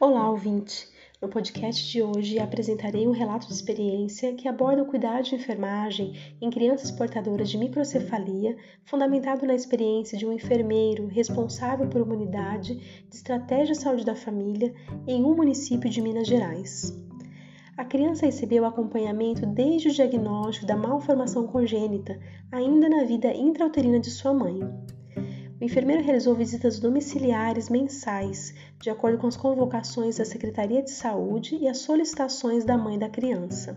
Olá, ouvinte! No podcast de hoje apresentarei um relato de experiência que aborda o cuidado de enfermagem em crianças portadoras de microcefalia, fundamentado na experiência de um enfermeiro responsável por uma unidade de estratégia de saúde da família em um município de Minas Gerais. A criança recebeu acompanhamento desde o diagnóstico da malformação congênita, ainda na vida intrauterina de sua mãe. O enfermeiro realizou visitas domiciliares mensais, de acordo com as convocações da Secretaria de Saúde e as solicitações da mãe da criança.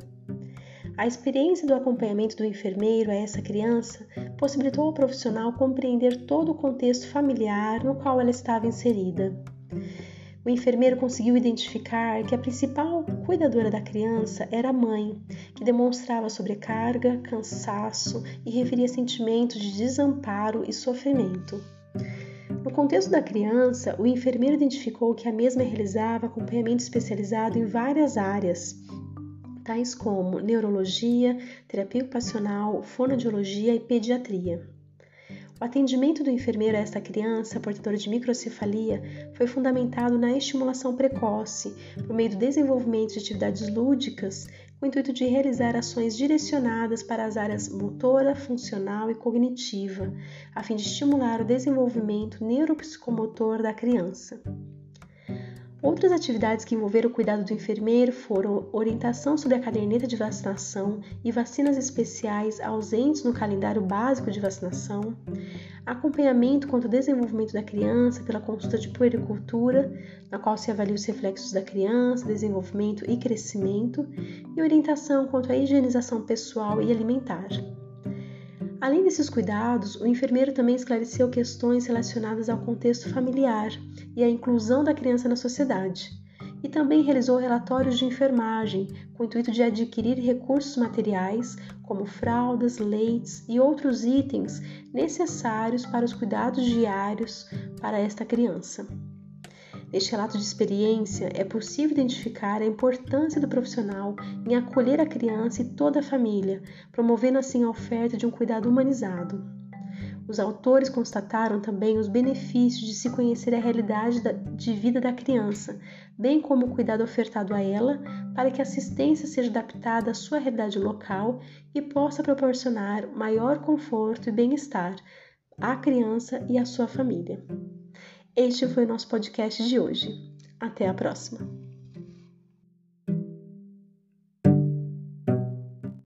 A experiência do acompanhamento do enfermeiro a essa criança possibilitou ao profissional compreender todo o contexto familiar no qual ela estava inserida. O enfermeiro conseguiu identificar que a principal cuidadora da criança era a mãe, que demonstrava sobrecarga, cansaço e referia sentimentos de desamparo e sofrimento. No contexto da criança, o enfermeiro identificou que a mesma realizava acompanhamento especializado em várias áreas, tais como neurologia, terapia ocupacional, fonoaudiologia e pediatria. O atendimento do enfermeiro a esta criança portadora de microcefalia foi fundamentado na estimulação precoce, por meio do desenvolvimento de atividades lúdicas, o intuito de realizar ações direcionadas para as áreas motora, funcional e cognitiva, a fim de estimular o desenvolvimento neuropsicomotor da criança. Outras atividades que envolveram o cuidado do enfermeiro foram orientação sobre a caderneta de vacinação e vacinas especiais ausentes no calendário básico de vacinação, acompanhamento quanto ao desenvolvimento da criança pela consulta de puericultura, na qual se avalia os reflexos da criança, desenvolvimento e crescimento, e orientação quanto à higienização pessoal e alimentar. Além desses cuidados, o enfermeiro também esclareceu questões relacionadas ao contexto familiar e à inclusão da criança na sociedade, e também realizou relatórios de enfermagem com o intuito de adquirir recursos materiais como fraldas, leites e outros itens necessários para os cuidados diários para esta criança. Neste relato de experiência, é possível identificar a importância do profissional em acolher a criança e toda a família, promovendo assim a oferta de um cuidado humanizado. Os autores constataram também os benefícios de se conhecer a realidade de vida da criança, bem como o cuidado ofertado a ela, para que a assistência seja adaptada à sua realidade local e possa proporcionar maior conforto e bem-estar à criança e à sua família. Este foi o nosso podcast de hoje. Até a próxima!